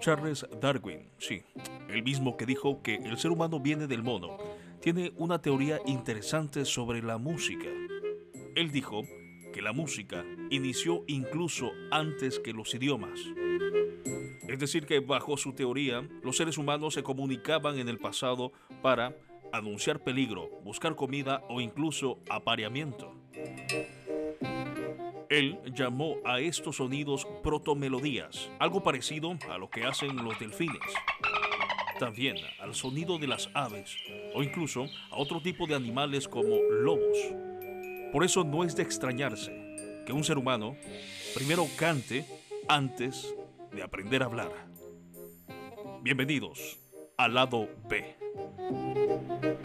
Charles Darwin, sí, el mismo que dijo que el ser humano viene del mono, tiene una teoría interesante sobre la música. Él dijo que la música inició incluso antes que los idiomas. Es decir, que bajo su teoría, los seres humanos se comunicaban en el pasado para anunciar peligro, buscar comida o incluso apareamiento. Él llamó a estos sonidos protomelodías, algo parecido a lo que hacen los delfines. También al sonido de las aves o incluso a otro tipo de animales como lobos. Por eso no es de extrañarse que un ser humano primero cante antes de aprender a hablar. Bienvenidos al lado B.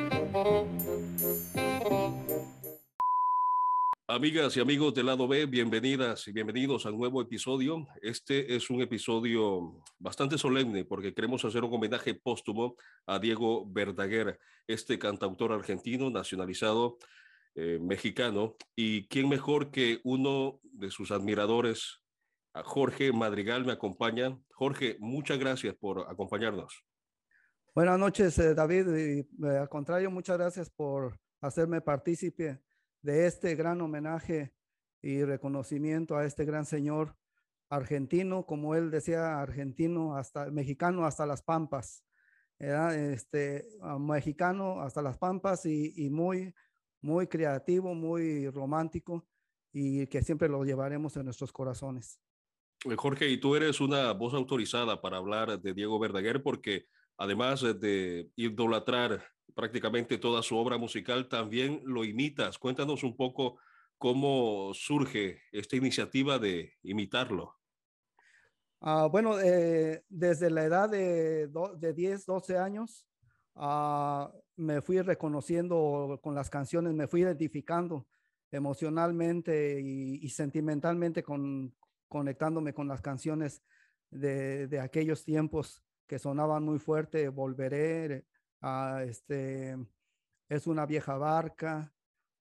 Amigas y amigos del lado B, bienvenidas y bienvenidos al nuevo episodio. Este es un episodio bastante solemne porque queremos hacer un homenaje póstumo a Diego Verdaguer, este cantautor argentino nacionalizado eh, mexicano. Y quién mejor que uno de sus admiradores, a Jorge Madrigal, me acompaña. Jorge, muchas gracias por acompañarnos. Buenas noches, eh, David. Y, eh, al contrario, muchas gracias por hacerme partícipe de este gran homenaje y reconocimiento a este gran señor argentino, como él decía, argentino hasta mexicano hasta las pampas, este mexicano hasta las pampas y, muy muy creativo, muy romántico y que siempre lo llevaremos en nuestros corazones. Eh, Jorge, y tú eres una voz autorizada para hablar de Diego Verdaguer porque además de idolatrar prácticamente toda su obra musical, también lo imitas. Cuéntanos un poco cómo surge esta iniciativa de imitarlo. Ah, bueno, eh, desde la edad de, de 10, 12 años, ah, me fui reconociendo con las canciones, me fui identificando emocionalmente y, sentimentalmente con, conectándome con las canciones de aquellos tiempos que sonaban muy fuerte, Volveré, este, es una vieja barca,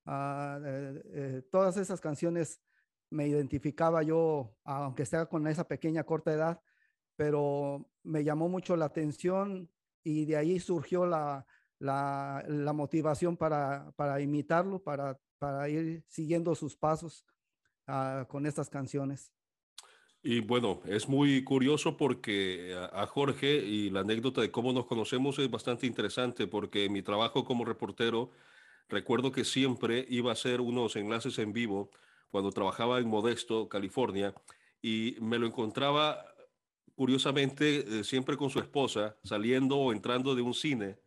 eh, eh, todas esas canciones me identificaba yo, aunque sea con esa pequeña corta edad, pero me llamó mucho la atención y de ahí surgió la, la, motivación para, para imitarlo, para, para, ir siguiendo sus pasos ah, con estas canciones. Y bueno, es muy curioso porque a, Jorge y la anécdota de cómo nos conocemos es bastante interesante porque mi trabajo como reportero, recuerdo que siempre iba a hacer unos enlaces en vivo cuando trabajaba en Modesto, California, y me lo encontraba curiosamente eh, siempre con su esposa saliendo o entrando de un cine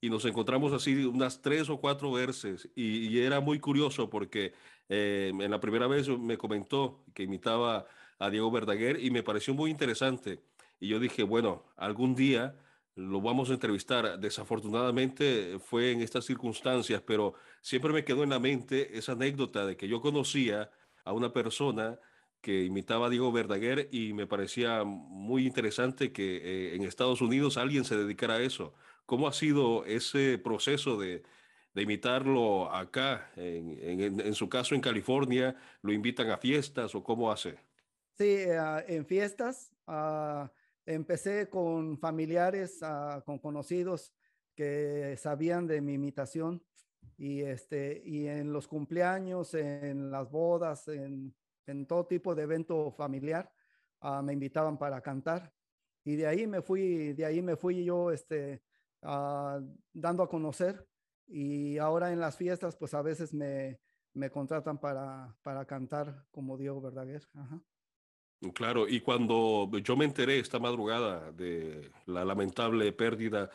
y nos encontramos así unas tres o cuatro veces y, era muy curioso porque eh, en la primera vez me comentó que imitaba a Diego Verdaguer y me pareció muy interesante. Y yo dije, bueno, algún día lo vamos a entrevistar. Desafortunadamente fue en estas circunstancias, pero siempre me quedó en la mente esa anécdota de que yo conocía a una persona que imitaba a Diego Verdaguer y me parecía muy interesante que eh, en Estados Unidos alguien se dedicara a eso. ¿Cómo ha sido ese proceso de, de imitarlo acá? En, en, en, su caso en California, ¿lo invitan a fiestas o cómo hace? Sí, ah, en fiestas. Ah, empecé con familiares, ah, con conocidos que sabían de mi imitación y, este, y en los cumpleaños, en las bodas, en, en todo tipo de evento familiar, me invitaban para cantar. Y de ahí me fui, de ahí me fui yo este, dando a conocer. Y ahora en las fiestas, pues a veces me, me contratan para, para cantar como Diego Verdaguer. Ajá. Claro, y cuando yo me enteré esta madrugada de la lamentable pérdida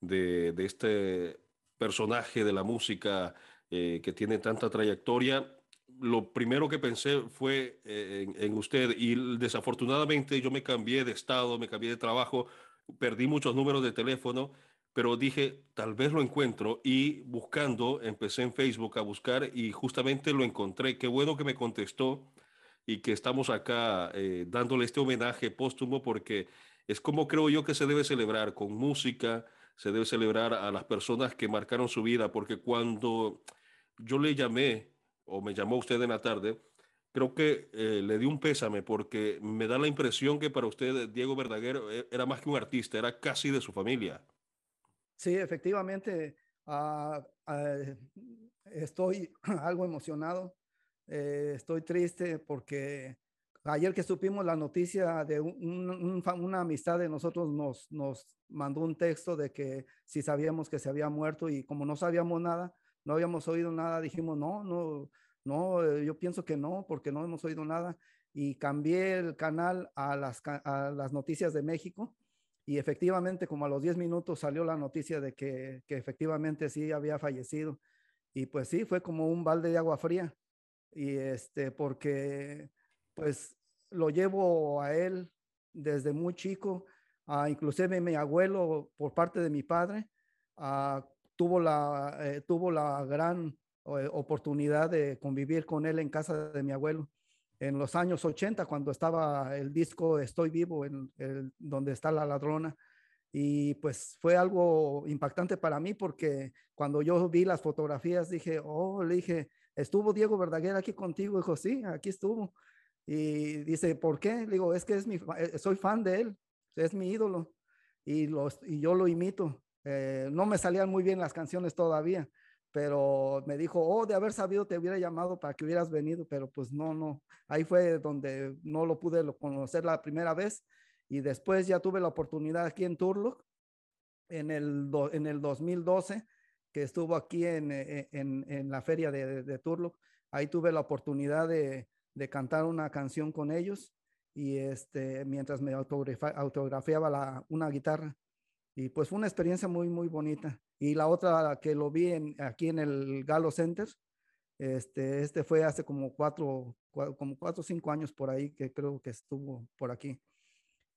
de, este personaje de la música eh, que tiene tanta trayectoria, lo primero que pensé fue eh, en, usted y desafortunadamente yo me cambié de estado, me cambié de trabajo, perdí muchos números de teléfono, pero dije, tal vez lo encuentro y buscando, empecé en Facebook a buscar y justamente lo encontré. Qué bueno que me contestó y que estamos acá eh, dándole este homenaje póstumo porque es como creo yo que se debe celebrar con música, se debe celebrar a las personas que marcaron su vida, porque cuando yo le llamé o me llamó usted en la tarde, creo que eh, le di un pésame porque me da la impresión que para usted Diego Verdaguer eh, era más que un artista, era casi de su familia. Sí, efectivamente, ah, ah, estoy algo emocionado, eh, estoy triste porque ayer que supimos la noticia de una amistad de nosotros nos, nos mandó un texto de que si sabíamos que se había muerto y como no sabíamos nada, no habíamos oído nada, dijimos, no, no, no, eh, yo pienso que no, porque no hemos oído nada. Y cambié el canal a las, a las noticias de México y efectivamente como a los 10 minutos salió la noticia de que, que efectivamente sí había fallecido. Y pues sí, fue como un balde de agua fría. Y este, porque pues lo llevo a él desde muy chico, a inclusive mi abuelo por parte de mi padre, tuvo la, eh, tuvo la gran eh, oportunidad de convivir con él en casa de mi abuelo en los años 80, cuando estaba el disco Estoy vivo, en, donde está la ladrona. Y pues fue algo impactante para mí porque cuando yo vi las fotografías dije, oh, le dije, ¿estuvo Diego Verdaguer aquí contigo? Dijo, sí, aquí estuvo. Y dice, ¿por qué? Le digo, es que es mi, eh, soy fan de él, es mi ídolo y, y yo lo imito. Eh, no me salían muy bien las canciones todavía, pero me dijo, oh, de haber sabido te hubiera llamado para que hubieras venido, pero pues no, no. Ahí fue donde no lo pude conocer la primera vez y después ya tuve la oportunidad aquí en Turlock en el, en el 2012, que estuvo aquí en, eh, en, en la feria de, de, Turlock. Ahí tuve la oportunidad de, de, cantar una canción con ellos y este, mientras me autografiaba la, una guitarra. Y pues fue una experiencia muy, muy bonita. Y la otra que lo vi en, aquí en el Galo Center, este, este fue hace como cuatro, como cuatro o cinco años por ahí que creo que estuvo por aquí.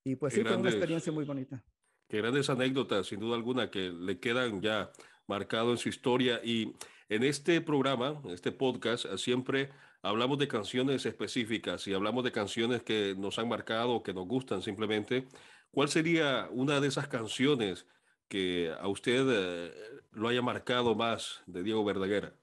Y pues sí, fue una experiencia muy bonita. Qué grandes anécdotas, sin duda alguna, que le quedan ya marcado en su historia. Y en este programa, este podcast, siempre hablamos de canciones específicas y hablamos de canciones que nos han marcado, que nos gustan simplemente. ¿Cuál sería una de esas canciones que a usted eh, lo haya marcado más de Diego Verdaguer?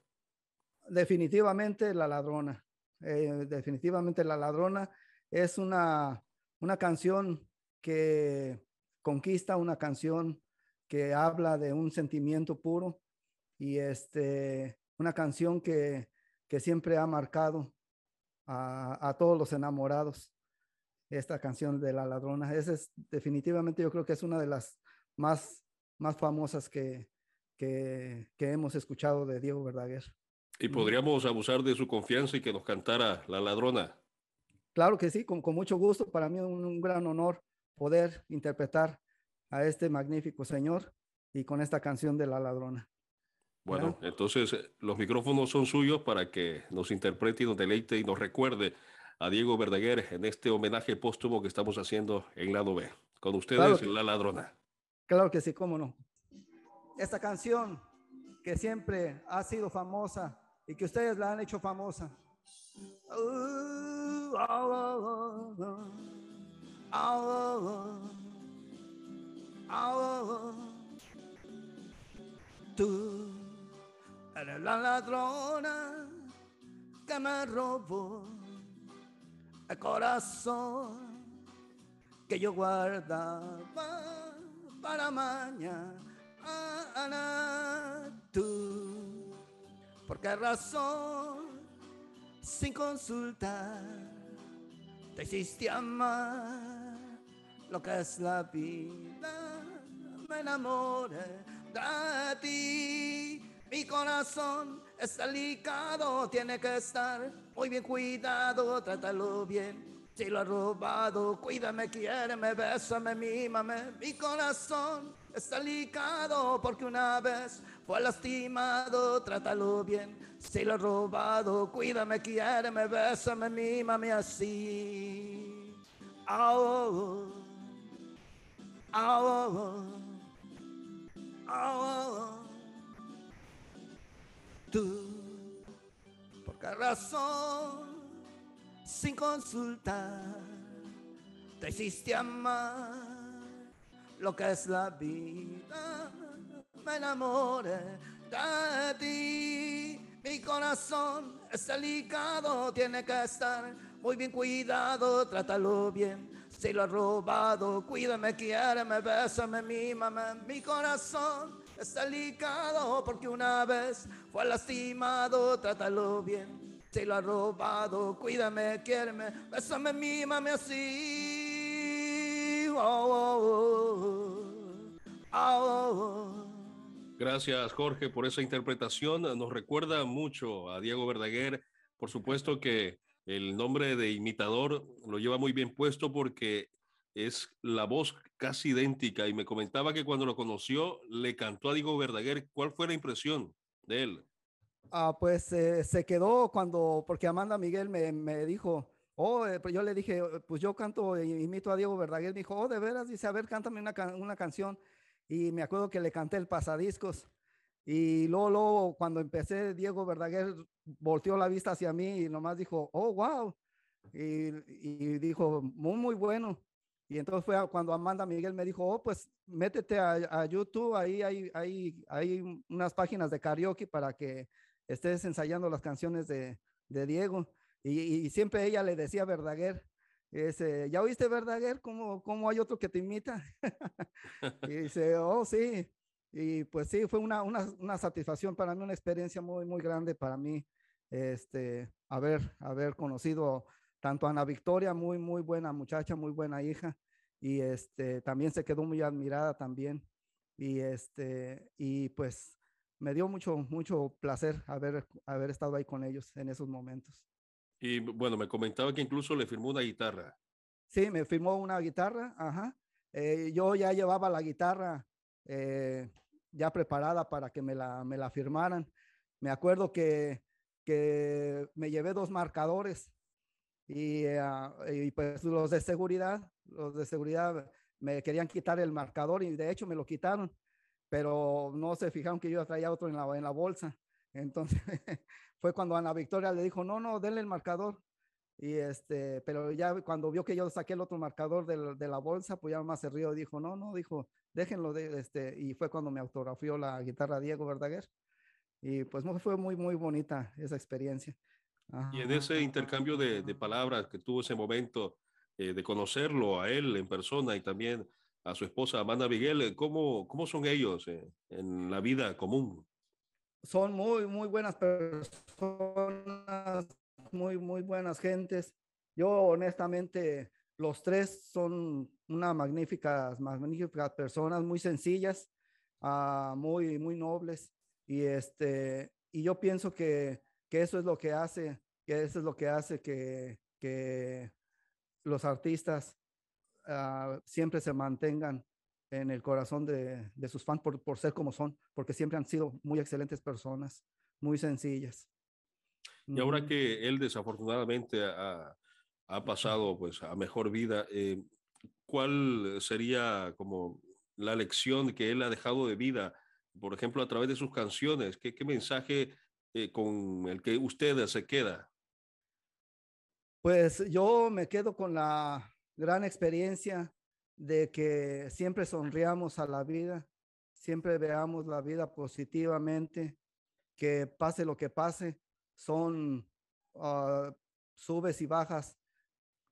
Definitivamente La Ladrona. Eh, definitivamente La Ladrona es una, una canción que conquista, una canción que habla de un sentimiento puro y este, una canción que, que siempre ha marcado a, a todos los enamorados esta canción de La Ladrona. Esa es definitivamente yo creo que es una de las más, más famosas que, que, que hemos escuchado de Diego Verdaguer. ¿Y podríamos abusar de su confianza y que nos cantara La Ladrona? Claro que sí, con, con mucho gusto. Para mí es un, un, gran honor poder interpretar a este magnífico señor y con esta canción de La Ladrona. Bueno, ¿verdad? entonces eh, los micrófonos son suyos para que nos interprete y nos deleite y nos recuerde a Diego Verdaguer en este homenaje póstumo que estamos haciendo en Lado B. Con ustedes, claro que, La Ladrona. Claro que sí, cómo no. Esta canción que siempre ha sido famosa y que ustedes la han hecho famosa. Tú eres la ladrona que me robó el corazón que yo guardaba para mañana. Tú, ¿por qué razón, sin consultar, te hiciste amar lo que es la vida? Me enamoré de ti, mi corazón es delicado, tiene que estar muy bien cuidado, trátalo bien. Si lo ha robado, cuídame, quiéreme, bésame, mímame. Mi corazón es delicado porque una vez fue lastimado, trátalo bien. Si lo ha robado, cuídame, quiéreme, bésame, mímame así. Oh, oh, oh, Tú qué razón, sin consultar, te hiciste amar lo que es la vida. Me enamoré de ti, Mi corazón es delicado, tiene que estar muy bien cuidado, trátalo bien. Si lo ha robado, cuídame, quiéreme, bésame, mímame. Mi corazón es delicado porque una vez fue lastimado, trátalo bien. Si lo ha robado, cuídame, quiéreme, bésame, mímame así. Oh, oh, oh, Gracias, Jorge, por esa interpretación. Nos recuerda mucho a Diego Verdaguer. Por supuesto que el nombre de imitador lo lleva muy bien puesto porque es la voz casi idéntica y me comentaba que cuando lo conoció le cantó a Diego Verdaguer. ¿Cuál fue la impresión de él? Ah, pues eh, se quedó cuando, porque Amanda Miguel me, me dijo, oh, eh, pues yo le dije, pues yo canto, e imito a Diego Verdaguer. Me dijo, oh, de veras, dice, a ver, cántame una, una canción y me acuerdo que le canté el pasadiscos. Y luego, luego, cuando empecé, Diego Verdaguer volteó la vista hacia mí y nomás dijo, oh, wow. Y, y dijo, muy, muy bueno. Y entonces fue cuando Amanda Miguel me dijo, oh, pues métete a, a YouTube, ahí hay, hay, hay, unas páginas de karaoke para que estés ensayando las canciones de, de Diego. Y, y, siempre ella le decía Verdaguer, ese, ¿ya oíste Verdaguer? ¿Cómo, ¿Cómo hay otro que te imita? y dice, oh, sí. Y pues sí, fue una, una, una, satisfacción para mí, una experiencia muy, muy grande para mí, este, haber, haber conocido tanto a Ana Victoria, muy, muy buena muchacha, muy buena hija, y este, también se quedó muy admirada también. Y este, y pues me dio mucho, mucho placer haber, haber estado ahí con ellos en esos momentos. Y bueno, me comentaba que incluso le firmó una guitarra. Sí, me firmó una guitarra, ajá. Eh, yo ya llevaba la guitarra eh, ya preparada para que me la, me la firmaran. Me acuerdo que, que me llevé dos marcadores y, uh, y, pues los de seguridad, los de seguridad me querían quitar el marcador y de hecho me lo quitaron, pero no se fijaron que yo traía otro en la, en la bolsa. Entonces fue cuando Ana Victoria le dijo, no, no, denle el marcador. Y este, pero ya cuando vio que yo saqué el otro marcador de, de la bolsa, pues ya más se rió, dijo, no, no, dijo, déjenlo de este, y fue cuando me autografió la guitarra Diego Verdaguer. Y pues fue muy, muy bonita esa experiencia. Ajá. Y en ese intercambio de, de, palabras que tuvo ese momento eh, de conocerlo a él en persona y también a su esposa Amanda Miguel, ¿cómo, cómo son ellos eh, en la vida común? Son muy, muy buenas personas, muy, muy buenas gentes. Yo honestamente, los tres son una magníficas, magníficas personas, muy sencillas, uh, muy, muy nobles. Y, este, y yo pienso que, que eso es lo que hace, que eso es lo que hace que, que los artistas uh, siempre se mantengan en el corazón de, de sus fans por, por, ser como son, porque siempre han sido muy excelentes personas, muy sencillas. Y ahora que él desafortunadamente ha, ha pasado pues a mejor vida, eh, ¿cuál sería como la lección que él ha dejado de vida, por ejemplo, a través de sus canciones? ¿Qué, qué mensaje eh, con el que usted se queda? Pues yo me quedo con la gran experiencia de que siempre sonriamos a la vida, siempre veamos la vida positivamente, que pase lo que pase, son uh, subes y bajas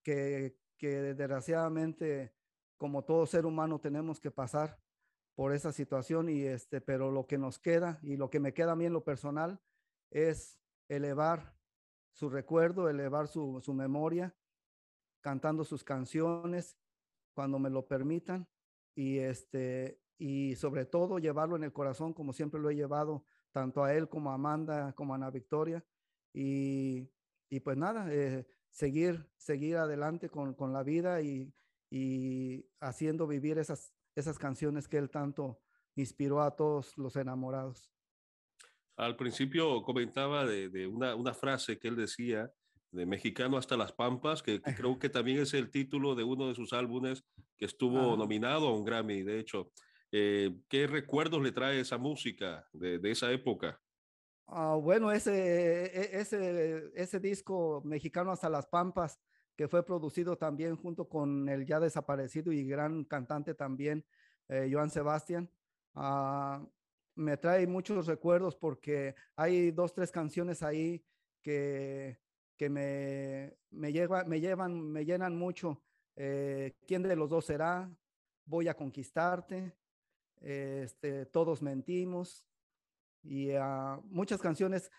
que, que desgraciadamente como todo ser humano tenemos que pasar por esa situación y este, pero lo que nos queda y lo que me queda a mí en lo personal es elevar su recuerdo, elevar su, su memoria, cantando sus canciones cuando me lo permitan y este y sobre todo llevarlo en el corazón como siempre lo he llevado tanto a él como a Amanda como a Ana Victoria y, y pues nada eh, seguir seguir adelante con, con la vida y, y, haciendo vivir esas esas canciones que él tanto inspiró a todos los enamorados. Al principio comentaba de, de una, una frase que él decía de Mexicano hasta las Pampas, que, que, creo que también es el título de uno de sus álbumes que estuvo nominado a un Grammy, de hecho. Eh, ¿Qué recuerdos le trae esa música de, de esa época? Uh, bueno, ese, e, ese, ese disco Mexicano hasta las Pampas, que fue producido también junto con el ya desaparecido y gran cantante también, eh, Joan Sebastián. Uh, me trae muchos recuerdos porque hay dos, tres canciones ahí que, que me, me, lleva, me llevan, me llenan mucho. Eh, ¿Quién de los dos será? Voy a conquistarte. Este, todos mentimos. Y uh, muchas canciones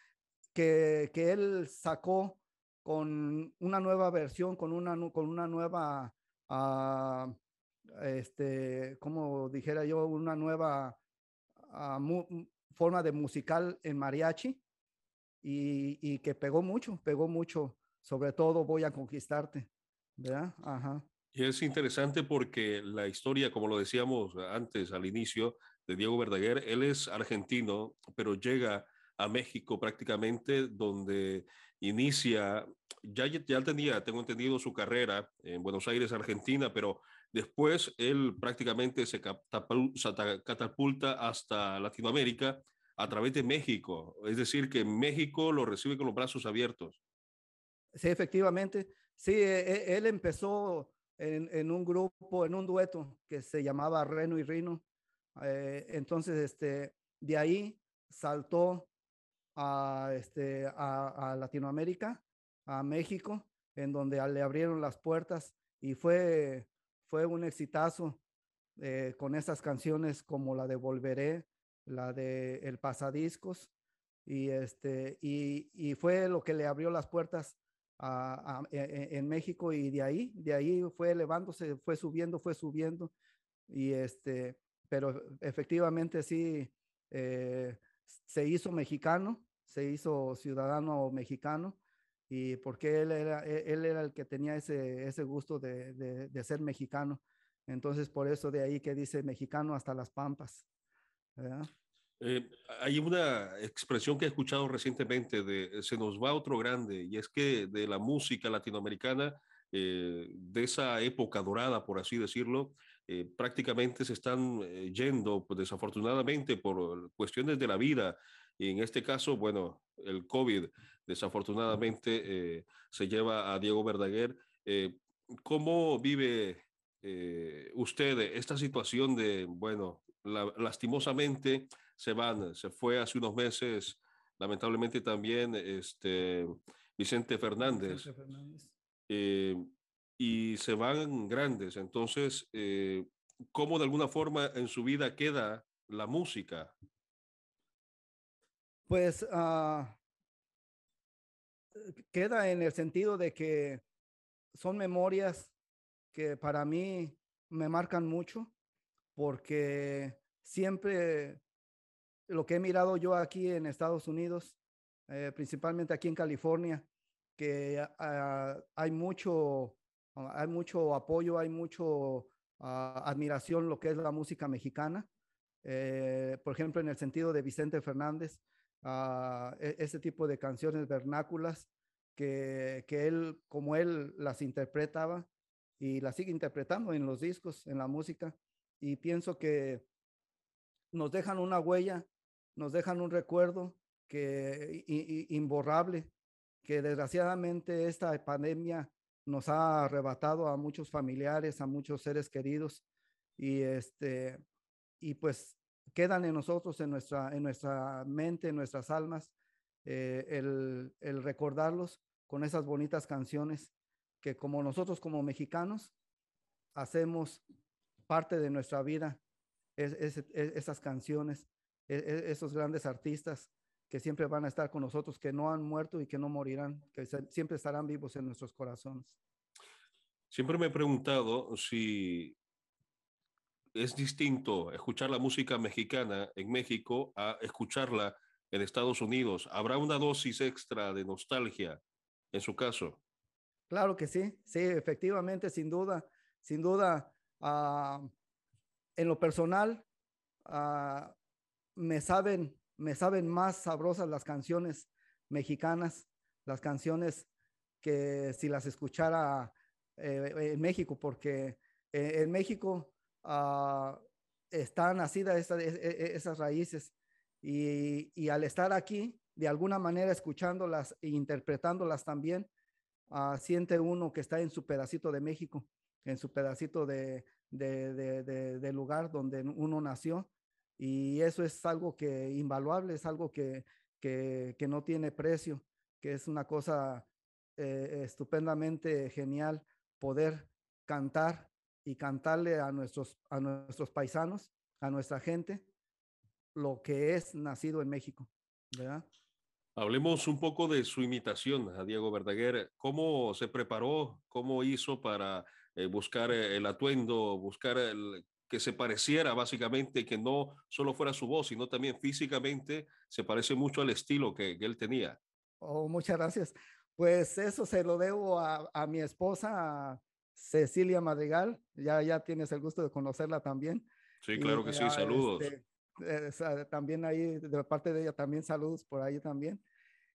que, que, él sacó con una nueva versión, con una, con una nueva, uh, este, como dijera yo, una nueva uh, forma de musical en mariachi y, y, que pegó mucho, pegó mucho, sobre todo voy a conquistarte, ¿verdad? Ajá. Y es interesante porque la historia, como lo decíamos antes al inicio, de Diego Verdaguer, él es argentino, pero llega a México prácticamente donde inicia, ya, ya tenía, tengo entendido, su carrera en Buenos Aires, Argentina, pero después él prácticamente se catapulta hasta Latinoamérica a través de México. Es decir, que México lo recibe con los brazos abiertos. Sí, efectivamente. Sí, e, e, él empezó en, en un grupo, en un dueto que se llamaba Reno y Rino. Eh, entonces, este, de ahí saltó a, este, a, a, Latinoamérica, a México, en donde le abrieron las puertas y fue, fue un exitazo eh, con esas canciones como la de Volveré, la de El Pasadiscos, y, este, y, y fue lo que le abrió las puertas e, e, en México y de ahí, de ahí fue elevándose, fue subiendo, fue subiendo, y este, pero efectivamente sí, eh, se hizo mexicano, se hizo ciudadano mexicano, y porque él era, e, él era el que tenía ese, ese gusto de, de, de ser mexicano. Entonces, por eso de ahí que dice mexicano hasta las pampas. Eh, hay una expresión que he escuchado recientemente de se nos va otro grande y es que de la música latinoamericana, eh, de esa época dorada, por así decirlo, eh, prácticamente se están eh, yendo, pues, desafortunadamente, por cuestiones de la vida. Y en este caso, bueno, el COVID desafortunadamente eh, se lleva a Diego Verdaguer. ¿Cómo vive usted esta situación de, bueno, la, lastimosamente se van, se fue hace unos meses, lamentablemente también este, Vicente Fernández. Vicente Fernández. Eh, y se van grandes. Entonces, eh, ¿cómo de alguna forma en su vida queda la música? Pues uh, queda en el sentido de que son memorias que para mí me marcan mucho porque siempre lo que he mirado yo aquí en Estados Unidos, eh, principalmente aquí en California, que uh, hay mucho, hay mucho apoyo, hay mucho uh, admiración lo que es la música mexicana. Eh, por ejemplo, en el sentido de Vicente Fernández, uh, ese tipo de canciones vernáculas que, que él, como él las interpretaba y las sigue interpretando en los discos, en la música. Y pienso que nos dejan una huella nos dejan un recuerdo que imborrable, que desgraciadamente esta pandemia nos ha arrebatado a muchos familiares, a muchos seres queridos y este y pues quedan en nosotros, en nuestra, en nuestra mente, en nuestras almas, eh, el, el, recordarlos con esas bonitas canciones que como nosotros como mexicanos hacemos parte de nuestra vida, es, es, es, esas canciones e, e, esos grandes artistas que siempre van a estar con nosotros, que no han muerto y que no morirán, que siempre estarán vivos en nuestros corazones. Siempre me he preguntado si es distinto escuchar la música mexicana en México a escucharla en Estados Unidos. ¿Habrá una dosis extra de nostalgia en su caso? Claro que sí, sí, efectivamente, sin duda, sin duda. Uh, en lo personal, uh, me saben, me saben más sabrosas las canciones mexicanas, las canciones que si las escuchara eh, en México, porque eh, en México uh, están nacidas e, e, esas raíces. Y, y, al estar aquí, de alguna manera escuchándolas e interpretándolas también, siente uno que está en su pedacito de México, en su pedacito de, de, de, lugar donde uno nació Y eso es algo que invaluable, es algo que, que, que no tiene precio, que es una cosa eh, estupendamente genial poder cantar y cantarle a nuestros, a nuestros paisanos, a nuestra gente, lo que es nacido en México. Hablemos un poco de su imitación a Diego Verdaguer. ¿Cómo se preparó? ¿Cómo hizo para eh, buscar eh, el atuendo, buscar el, que se pareciera básicamente, que no solo fuera su voz, sino también físicamente se parece mucho al estilo que, que él tenía? Oh, muchas gracias. Pues eso se lo debo a, a mi esposa, Cecilia Madrigal. Ya, ya tienes el gusto de conocerla también. Sí, claro que sí, saludos. Este, eh, también ahí, de parte de ella, también saludos por ahí también.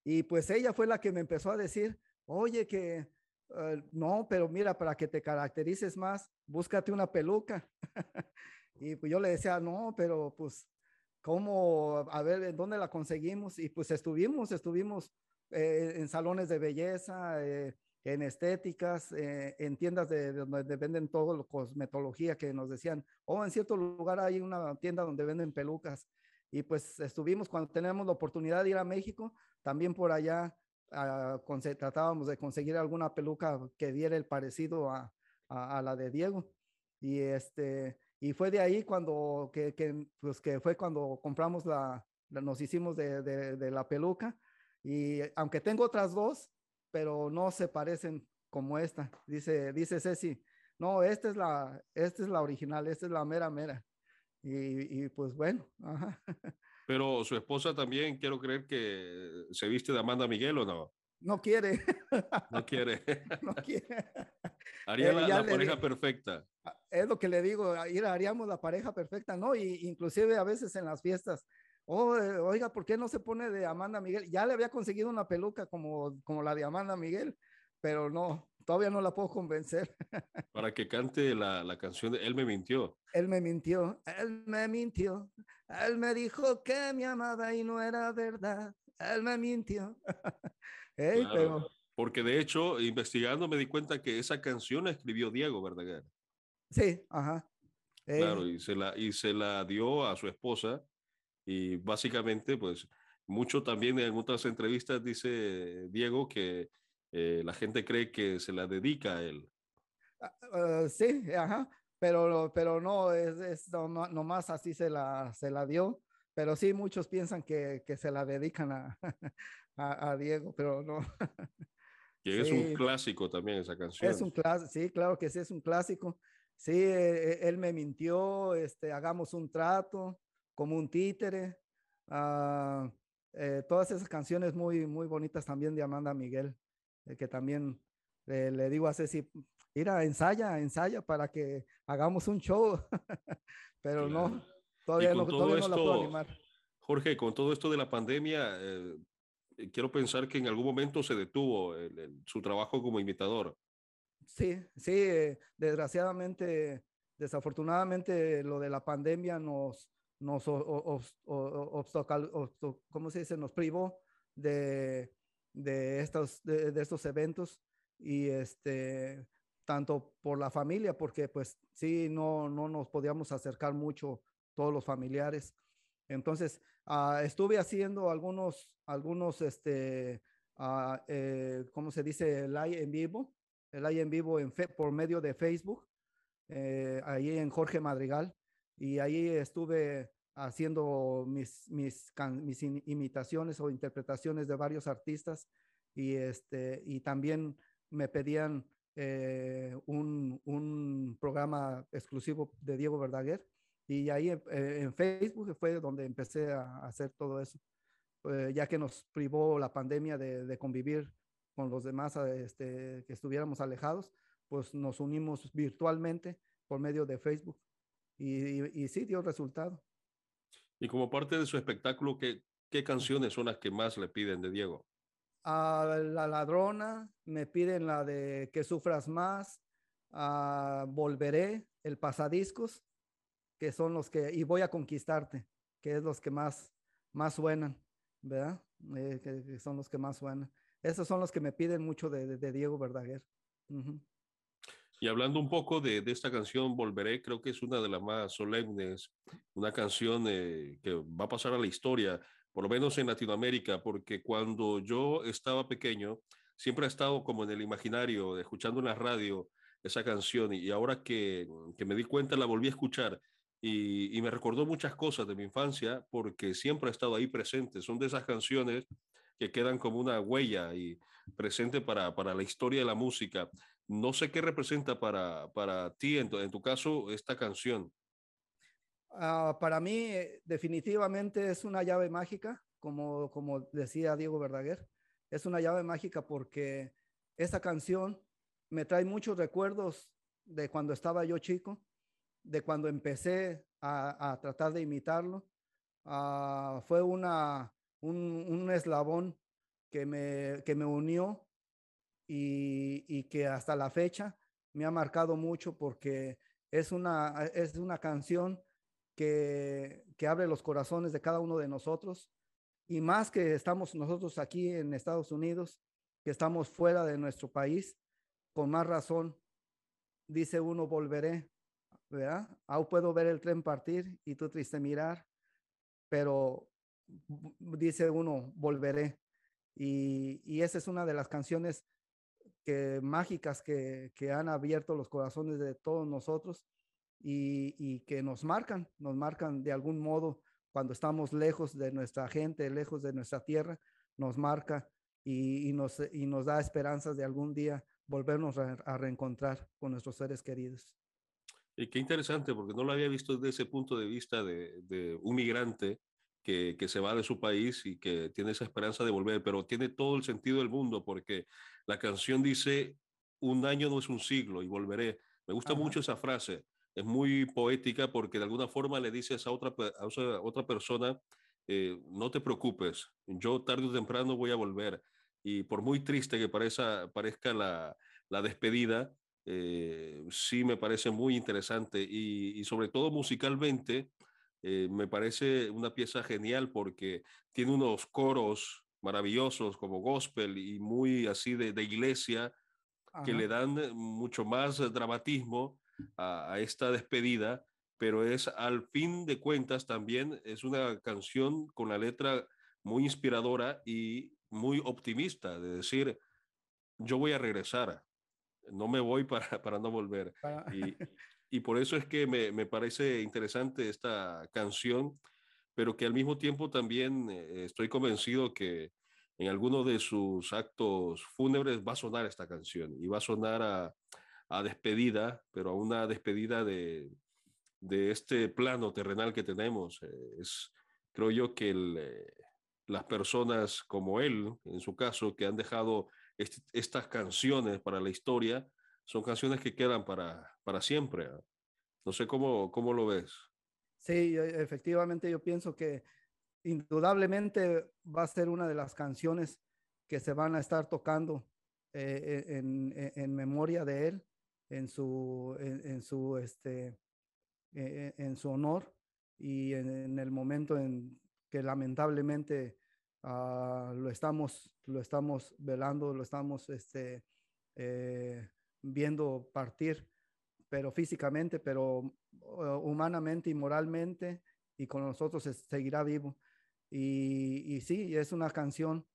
Y pues ella fue la que me empezó a decir, oye, que uh, no, pero mira, para que te caracterices más, búscate una peluca. y pues yo le decía, no, pero pues, ¿cómo? A ver, ¿en dónde la conseguimos? Y pues estuvimos, estuvimos eh, en salones de belleza, eh, en estéticas, eh, en tiendas de, donde venden todo, lo cosmetología, que nos decían, oh, en cierto lugar hay una tienda donde venden pelucas. Y pues estuvimos, cuando tenemos la oportunidad de ir a México, también por allá uh, tratábamos de conseguir alguna peluca que diera el parecido a, la de Diego. Y, este, y fue de ahí cuando, que, que, pues que fue cuando compramos la, nos hicimos de, la peluca. Y aunque tengo otras dos, pero no se parecen como esta. Dice, dice Ceci, no, esta es la, esta es la original, esta es la mera mera. Y, y pues bueno. Ajá. Pero su esposa también, quiero creer que se viste de Amanda Miguel o no. No quiere. No quiere. No quiere. Haría la, la pareja digo, perfecta. Es lo que le digo, haríamos la pareja perfecta, ¿no? Y inclusive a veces en las fiestas, oh, eh, oiga, ¿por qué no se pone de Amanda Miguel? Ya le había conseguido una peluca como, como la de Amanda Miguel, pero no, todavía no la puedo convencer. Para que cante la, la canción de Él me mintió. Él me mintió, él me mintió, él me dijo que me amaba y no era verdad, él me mintió. hey, claro, pero... Porque de hecho, investigando me di cuenta que esa canción la escribió Diego Verdaguer. Sí, ajá. Claro, y se, la, y se la dio a su esposa y básicamente, pues, mucho también en otras entrevistas dice Diego que eh, la gente cree que se la dedica a él. Uh, sí, ajá, pero, pero no, es, es nomás, nomás así se la, se la dio, pero sí muchos piensan que, que se la dedican a, a, a Diego, pero no. Que sí. es un clásico también esa canción. Es un clásico, sí, claro que sí, es un clásico. Sí, eh, él me mintió, este, hagamos un trato, como un títere. Uh, eh, todas esas canciones muy, muy bonitas también de Amanda Miguel, que también eh, le digo a Ceci, mira, ensaya, ensaya para que hagamos un show, pero claro. no, todavía, no, todavía esto, no la puedo animar. Jorge, con todo esto de la pandemia, eh, quiero pensar que en algún momento se detuvo el, el, su trabajo como imitador. Sí, sí, eh, desgraciadamente, desafortunadamente lo de la pandemia nos, nos obstacal, ¿cómo se dice? Nos privó de, de, estos, de, estos eventos y este, tanto por la familia, porque pues sí, no, no nos podíamos acercar mucho todos los familiares. Entonces, uh, estuve haciendo algunos, algunos, este, uh, ¿cómo se dice? Live en vivo, el live en vivo en fe, por medio de Facebook, eh, ahí en Jorge Madrigal y ahí estuve haciendo mis, mis, mis imitaciones o interpretaciones de varios artistas y, este, y también me pedían eh, un, un, programa exclusivo de Diego Verdaguer y ahí eh, en Facebook fue donde empecé a, hacer todo eso, eh, ya que nos privó la pandemia de, de convivir con los demás este, que estuviéramos alejados, pues nos unimos virtualmente por medio de Facebook. Y, y, y, sí dio resultado. Y como parte de su espectáculo, ¿qué, qué canciones son las que más le piden de Diego? A La Ladrona, me piden la de Que Sufras Más, a Volveré, El Pasadiscos, que son los que, y Voy a Conquistarte, que es los que más, más suenan, ¿verdad? Eh, que, que, son los que más suenan. Esos son los que me piden mucho de, de, de Diego Verdaguer. Uh -huh. Y hablando un poco de, de, esta canción, Volveré, creo que es una de las más solemnes, una canción eh, que va a pasar a la historia, por lo menos en Latinoamérica, porque cuando yo estaba pequeño, siempre ha estado como en el imaginario, escuchando en la radio esa canción, y ahora que, que me di cuenta la volví a escuchar y, y, me recordó muchas cosas de mi infancia, porque siempre ha estado ahí presente. Son de esas canciones que quedan como una huella y presente para, para la historia de la música. No sé qué representa para, para ti, en tu, caso, esta canción. Uh, para mí, eh, definitivamente es una llave mágica, como, como decía Diego Verdaguer. Es una llave mágica porque esta canción me trae muchos recuerdos de cuando estaba yo chico, de cuando empecé a, a tratar de imitarlo. Uh, fue una, un, un, eslabón que me, que me unió y, y, que hasta la fecha me ha marcado mucho porque es una, es una canción que, que abre los corazones de cada uno de nosotros y más que estamos nosotros aquí en Estados Unidos, que estamos fuera de nuestro país, con más razón, dice uno, volveré, ¿verdad? Aún puedo ver el tren partir y tú triste mirar, pero dice uno, volveré. Y, y esa es una de las canciones mágicas que, que, han abierto los corazones de todos nosotros y, y, que nos marcan, nos marcan de algún modo cuando estamos lejos de nuestra gente, lejos de nuestra tierra, nos marca y, y nos, y nos da esperanzas de algún día volvernos a, a, reencontrar con nuestros seres queridos. Y qué interesante, porque no lo había visto desde ese punto de vista de, de un migrante que, que, se va de su país y que tiene esa esperanza de volver, pero tiene todo el sentido del mundo porque la canción dice, un año no es un siglo y volveré. Me gusta Ajá. mucho esa frase, es muy poética porque de alguna forma le dices a otra, a otra persona, eh, no te preocupes, yo tarde o temprano voy a volver. Y por muy triste que parezca, parezca la, la despedida, eh, sí me parece muy interesante y, y sobre todo musicalmente eh, me parece una pieza genial porque tiene unos coros maravillosos como gospel y muy así de, de iglesia Ajá. que le dan mucho más dramatismo a, a, esta despedida, pero es al fin de cuentas también es una canción con la letra muy inspiradora y muy optimista, de decir, yo voy a regresar, no me voy para, para no volver. Y, y por eso es que me, me, parece interesante esta canción, pero que al mismo tiempo también eh, estoy convencido que en alguno de sus actos fúnebres va a sonar esta canción y va a sonar a, a despedida, pero a una despedida de, de este plano terrenal que tenemos. Eh, es, creo yo que el, eh, las personas como él, en su caso, que han dejado est estas canciones para la historia, son canciones que quedan para, para siempre. No sé cómo, cómo lo ves. Sí, e, efectivamente yo pienso que indudablemente va a ser una de las canciones que se van a estar tocando eh, e, en, en, en, memoria de él, en su, en, su, este, e, en su honor y en, el momento en que lamentablemente uh, lo, estamos, lo estamos velando, lo estamos este, eh, viendo partir, pero físicamente, pero humanamente y moralmente, y con nosotros seguirá vivo. Y, y sí, es una canción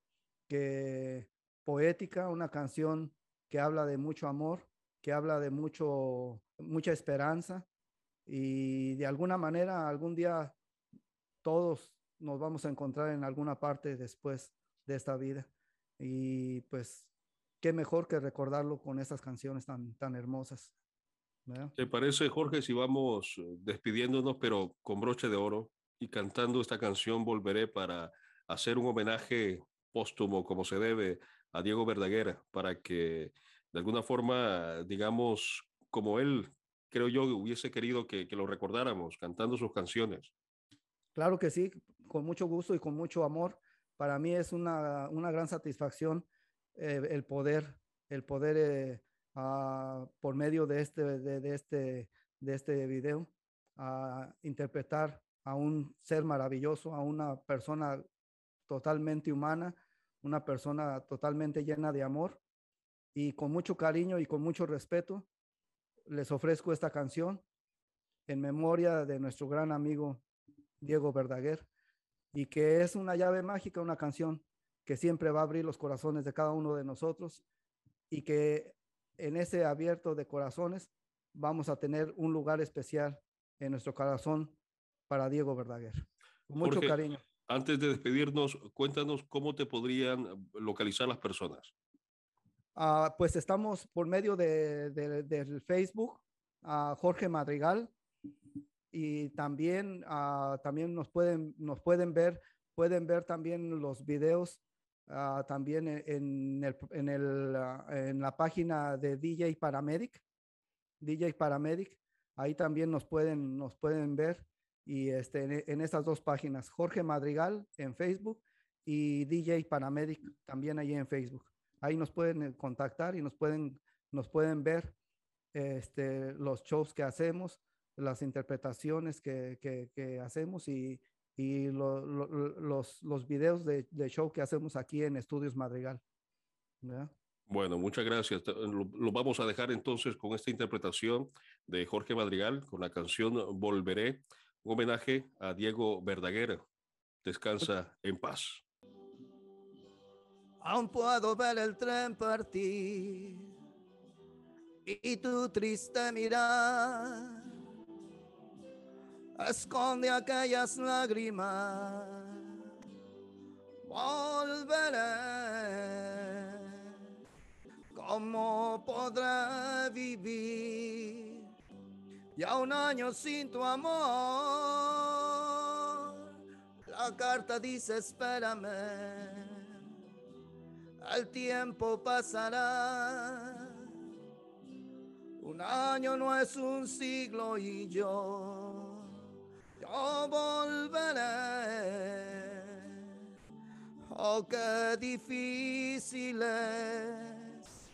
que poética, una canción que habla de mucho amor, que habla de mucho, mucha esperanza, y de alguna manera algún día todos nos vamos a encontrar en alguna parte después de esta vida. Y pues qué mejor que recordarlo con estas canciones tan, tan hermosas. ¿Verdad? ¿Te parece, Jorge, si vamos eh, despidiéndonos, pero con broche de oro y cantando esta canción Volveré para hacer un homenaje póstumo, como se debe, a Diego Verdaguer, para que de alguna forma, digamos, como él, creo yo, hubiese querido que, que lo recordáramos cantando sus canciones? Claro que sí, con mucho gusto y con mucho amor. Para mí es una, una gran satisfacción eh, el poder, el poder eh, por medio de este, de, este, de este video, uh, interpretar a un ser maravilloso, a una persona totalmente humana, una persona totalmente llena de amor y con mucho cariño y con mucho respeto les ofrezco esta canción en memoria de nuestro gran amigo Diego Verdaguer y que es una llave mágica, una canción que siempre va a abrir los corazones de cada uno de nosotros y que en ese abierto de corazones vamos a tener un lugar especial en nuestro corazón para Diego Verdaguer. mucho cariño. Antes de despedirnos, cuéntanos cómo te podrían localizar las personas. Ah, pues estamos por medio de, del Facebook, a Jorge Madrigal, y también, uh, también nos, pueden, nos pueden ver, pueden ver también los videos uh, también en, el, en, el, en, la página de DJ Paramedic, DJ Paramedic, ahí también nos pueden, nos pueden ver y este, en, en estas dos páginas, Jorge Madrigal en Facebook y DJ Paramedic también ahí en Facebook. Ahí nos pueden contactar y nos pueden, nos pueden ver este, los shows que hacemos las interpretaciones que, que, hacemos y, y los, los videos de, de, show que hacemos aquí en Estudios Madrigal. Bueno, muchas gracias. Lo, vamos a dejar entonces con esta interpretación de Jorge Madrigal con la canción Volveré, un homenaje a Diego Verdaguer. Descansa en paz. Aún puedo ver el tren partir y tu triste mirar esconde aquellas lágrimas. Volveré. ¿Cómo podré vivir ya un año sin tu amor? La carta dice espérame, el tiempo pasará. Un año no es un siglo y yo yo volveré. Oh, qué difícil es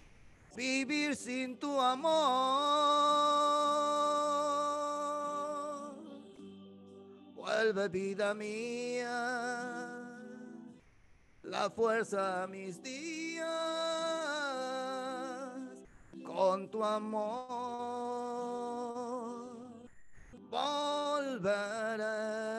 vivir sin tu amor. Vuelve vida mía, la fuerza a mis días con tu amor. Volveré, volveré.